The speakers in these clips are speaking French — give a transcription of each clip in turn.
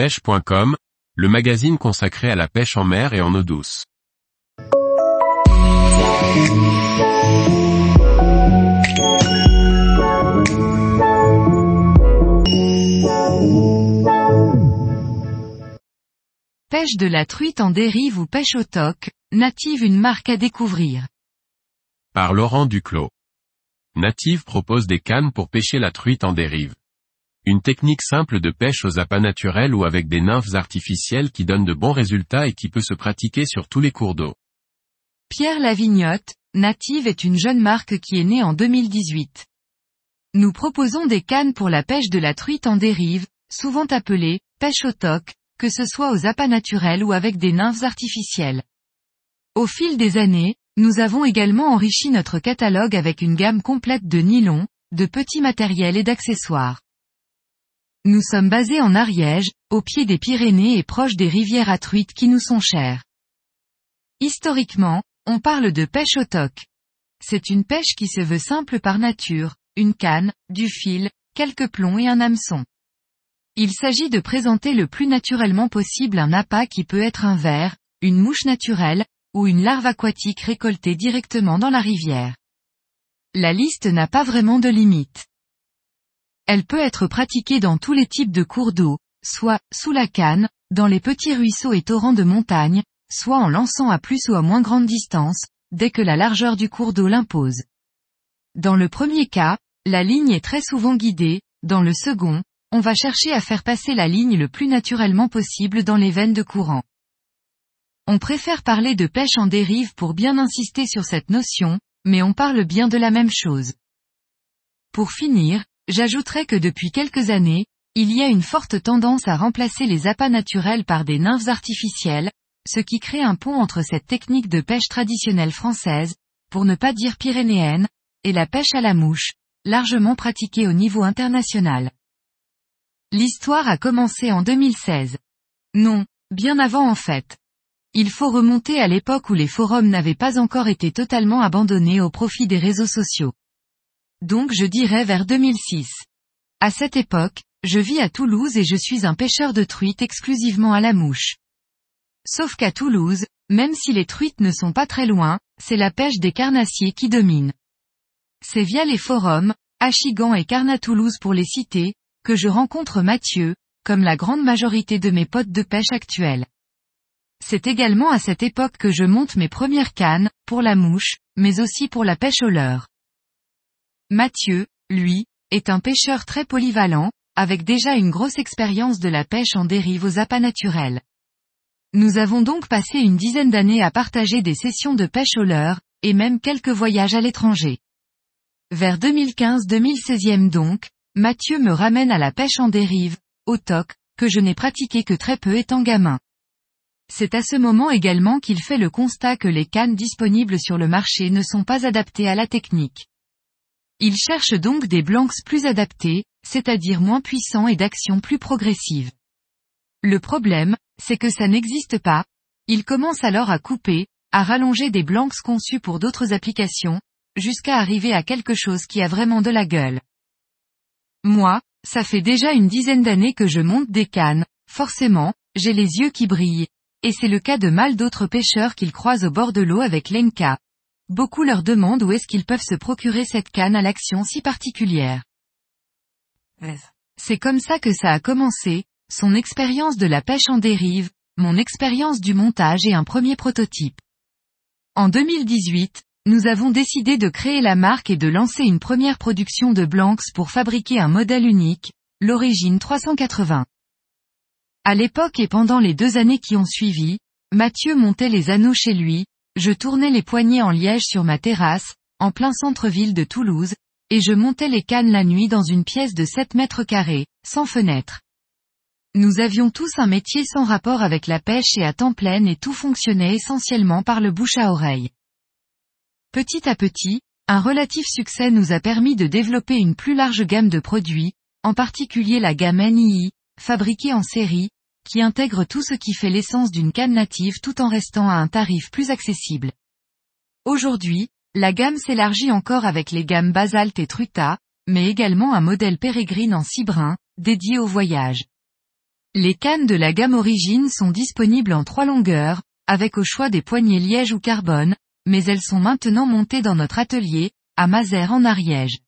pêche.com, le magazine consacré à la pêche en mer et en eau douce. Pêche de la truite en dérive ou pêche au toc, Native une marque à découvrir. Par Laurent Duclos. Native propose des cannes pour pêcher la truite en dérive. Une technique simple de pêche aux appâts naturels ou avec des nymphes artificielles qui donne de bons résultats et qui peut se pratiquer sur tous les cours d'eau. Pierre Lavignotte, Native est une jeune marque qui est née en 2018. Nous proposons des cannes pour la pêche de la truite en dérive, souvent appelée pêche au toc, que ce soit aux appâts naturels ou avec des nymphes artificielles. Au fil des années, nous avons également enrichi notre catalogue avec une gamme complète de nylon, de petits matériels et d'accessoires. Nous sommes basés en Ariège, au pied des Pyrénées et proches des rivières à truites qui nous sont chères. Historiquement, on parle de pêche au toc. C'est une pêche qui se veut simple par nature, une canne, du fil, quelques plombs et un hameçon. Il s'agit de présenter le plus naturellement possible un appât qui peut être un ver, une mouche naturelle, ou une larve aquatique récoltée directement dans la rivière. La liste n'a pas vraiment de limite. Elle peut être pratiquée dans tous les types de cours d'eau, soit sous la canne, dans les petits ruisseaux et torrents de montagne, soit en lançant à plus ou à moins grande distance, dès que la largeur du cours d'eau l'impose. Dans le premier cas, la ligne est très souvent guidée, dans le second, on va chercher à faire passer la ligne le plus naturellement possible dans les veines de courant. On préfère parler de pêche en dérive pour bien insister sur cette notion, mais on parle bien de la même chose. Pour finir, J'ajouterai que depuis quelques années, il y a une forte tendance à remplacer les appâts naturels par des nymphes artificielles, ce qui crée un pont entre cette technique de pêche traditionnelle française, pour ne pas dire pyrénéenne, et la pêche à la mouche, largement pratiquée au niveau international. L'histoire a commencé en 2016. Non, bien avant en fait. Il faut remonter à l'époque où les forums n'avaient pas encore été totalement abandonnés au profit des réseaux sociaux. Donc je dirais vers 2006. À cette époque, je vis à Toulouse et je suis un pêcheur de truites exclusivement à la mouche. Sauf qu'à Toulouse, même si les truites ne sont pas très loin, c'est la pêche des carnassiers qui domine. C'est via les forums, Achigan et Carnatoulouse pour les citer, que je rencontre Mathieu, comme la grande majorité de mes potes de pêche actuels. C'est également à cette époque que je monte mes premières cannes, pour la mouche, mais aussi pour la pêche au leurre. Mathieu, lui, est un pêcheur très polyvalent, avec déjà une grosse expérience de la pêche en dérive aux appâts naturels. Nous avons donc passé une dizaine d'années à partager des sessions de pêche au leurre, et même quelques voyages à l'étranger. Vers 2015-2016 donc, Mathieu me ramène à la pêche en dérive, au toc, que je n'ai pratiqué que très peu étant gamin. C'est à ce moment également qu'il fait le constat que les cannes disponibles sur le marché ne sont pas adaptées à la technique. Il cherche donc des blancs plus adaptés, c'est-à-dire moins puissants et d'action plus progressive. Le problème, c'est que ça n'existe pas. Il commence alors à couper, à rallonger des blancs conçus pour d'autres applications, jusqu'à arriver à quelque chose qui a vraiment de la gueule. Moi, ça fait déjà une dizaine d'années que je monte des cannes, forcément, j'ai les yeux qui brillent. Et c'est le cas de mal d'autres pêcheurs qu'ils croisent au bord de l'eau avec l'Enka. Beaucoup leur demandent où est-ce qu'ils peuvent se procurer cette canne à l'action si particulière. C'est comme ça que ça a commencé, son expérience de la pêche en dérive, mon expérience du montage et un premier prototype. En 2018, nous avons décidé de créer la marque et de lancer une première production de Blancs pour fabriquer un modèle unique, l'origine 380. À l'époque et pendant les deux années qui ont suivi, Mathieu montait les anneaux chez lui, je tournais les poignées en liège sur ma terrasse, en plein centre-ville de Toulouse, et je montais les cannes la nuit dans une pièce de 7 mètres carrés, sans fenêtre. Nous avions tous un métier sans rapport avec la pêche et à temps plein et tout fonctionnait essentiellement par le bouche à oreille. Petit à petit, un relatif succès nous a permis de développer une plus large gamme de produits, en particulier la gamme NII, fabriquée en série, qui intègre tout ce qui fait l'essence d'une canne native tout en restant à un tarif plus accessible. Aujourd'hui, la gamme s'élargit encore avec les gammes Basalt et Truta, mais également un modèle pérégrine en cibrun, dédié au voyage. Les cannes de la gamme origine sont disponibles en trois longueurs, avec au choix des poignées liège ou carbone, mais elles sont maintenant montées dans notre atelier, à Mazères en Ariège.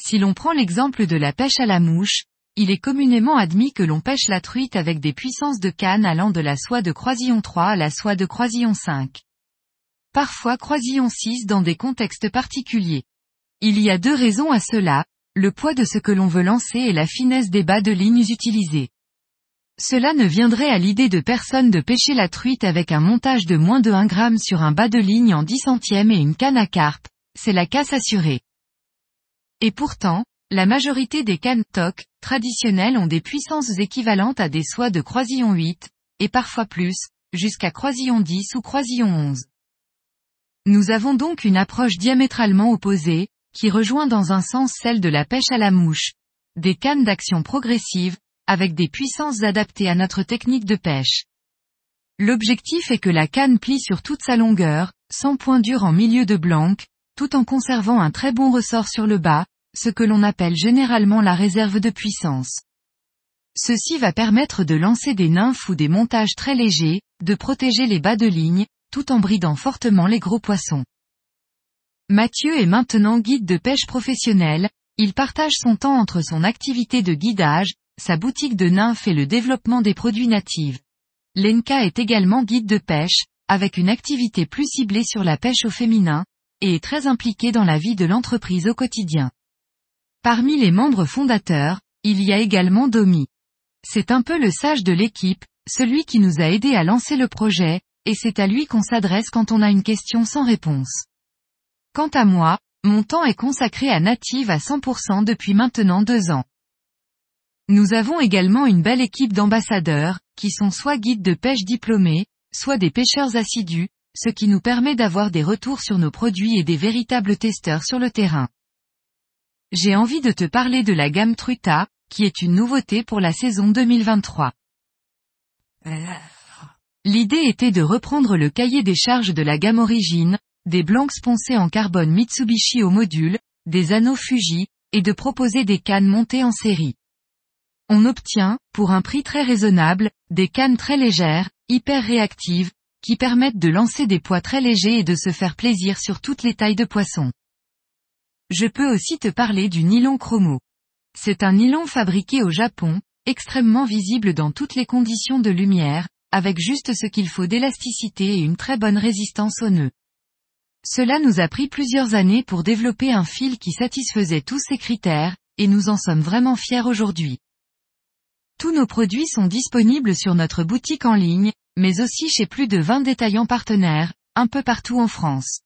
Si l'on prend l'exemple de la pêche à la mouche, il est communément admis que l'on pêche la truite avec des puissances de canne allant de la soie de croisillon 3 à la soie de croisillon 5. Parfois croisillon 6 dans des contextes particuliers. Il y a deux raisons à cela, le poids de ce que l'on veut lancer et la finesse des bas de lignes utilisés. Cela ne viendrait à l'idée de personne de pêcher la truite avec un montage de moins de 1 gramme sur un bas de ligne en 10 centièmes et une canne à carpe, c'est la casse assurée. Et pourtant, la majorité des cannes TOC, traditionnelles ont des puissances équivalentes à des soies de croisillon 8, et parfois plus, jusqu'à croisillon 10 ou croisillon 11. Nous avons donc une approche diamétralement opposée, qui rejoint dans un sens celle de la pêche à la mouche. Des cannes d'action progressive, avec des puissances adaptées à notre technique de pêche. L'objectif est que la canne plie sur toute sa longueur, sans point dur en milieu de blanc, tout en conservant un très bon ressort sur le bas, ce que l'on appelle généralement la réserve de puissance. Ceci va permettre de lancer des nymphes ou des montages très légers, de protéger les bas de ligne, tout en bridant fortement les gros poissons. Mathieu est maintenant guide de pêche professionnel, il partage son temps entre son activité de guidage, sa boutique de nymphes et le développement des produits natifs. Lenka est également guide de pêche, avec une activité plus ciblée sur la pêche au féminin, et est très impliqué dans la vie de l'entreprise au quotidien. Parmi les membres fondateurs, il y a également Domi. C'est un peu le sage de l'équipe, celui qui nous a aidé à lancer le projet, et c'est à lui qu'on s'adresse quand on a une question sans réponse. Quant à moi, mon temps est consacré à Native à 100% depuis maintenant deux ans. Nous avons également une belle équipe d'ambassadeurs, qui sont soit guides de pêche diplômés, soit des pêcheurs assidus, ce qui nous permet d'avoir des retours sur nos produits et des véritables testeurs sur le terrain. J'ai envie de te parler de la gamme Truta, qui est une nouveauté pour la saison 2023. L'idée était de reprendre le cahier des charges de la gamme origine, des blancs poncés en carbone Mitsubishi au module, des anneaux Fuji, et de proposer des cannes montées en série. On obtient, pour un prix très raisonnable, des cannes très légères, hyper réactives, qui permettent de lancer des poids très légers et de se faire plaisir sur toutes les tailles de poissons. Je peux aussi te parler du nylon chromo. C'est un nylon fabriqué au Japon, extrêmement visible dans toutes les conditions de lumière, avec juste ce qu'il faut d'élasticité et une très bonne résistance aux nœuds. Cela nous a pris plusieurs années pour développer un fil qui satisfaisait tous ces critères, et nous en sommes vraiment fiers aujourd'hui. Tous nos produits sont disponibles sur notre boutique en ligne, mais aussi chez plus de 20 détaillants partenaires, un peu partout en France.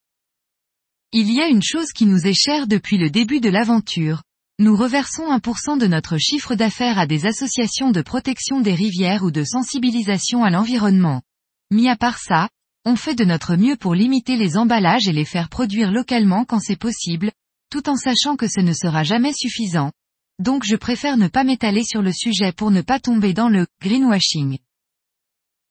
Il y a une chose qui nous est chère depuis le début de l'aventure. Nous reversons 1% de notre chiffre d'affaires à des associations de protection des rivières ou de sensibilisation à l'environnement. Mis à part ça, on fait de notre mieux pour limiter les emballages et les faire produire localement quand c'est possible, tout en sachant que ce ne sera jamais suffisant, donc je préfère ne pas m'étaler sur le sujet pour ne pas tomber dans le greenwashing.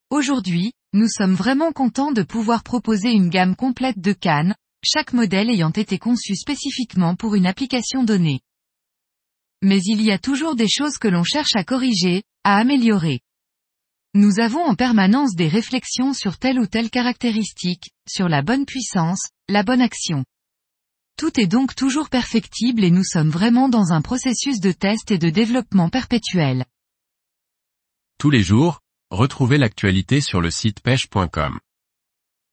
Aujourd'hui, nous sommes vraiment contents de pouvoir proposer une gamme complète de cannes, chaque modèle ayant été conçu spécifiquement pour une application donnée. Mais il y a toujours des choses que l'on cherche à corriger, à améliorer. Nous avons en permanence des réflexions sur telle ou telle caractéristique, sur la bonne puissance, la bonne action. Tout est donc toujours perfectible et nous sommes vraiment dans un processus de test et de développement perpétuel. Tous les jours, retrouvez l'actualité sur le site pêche.com.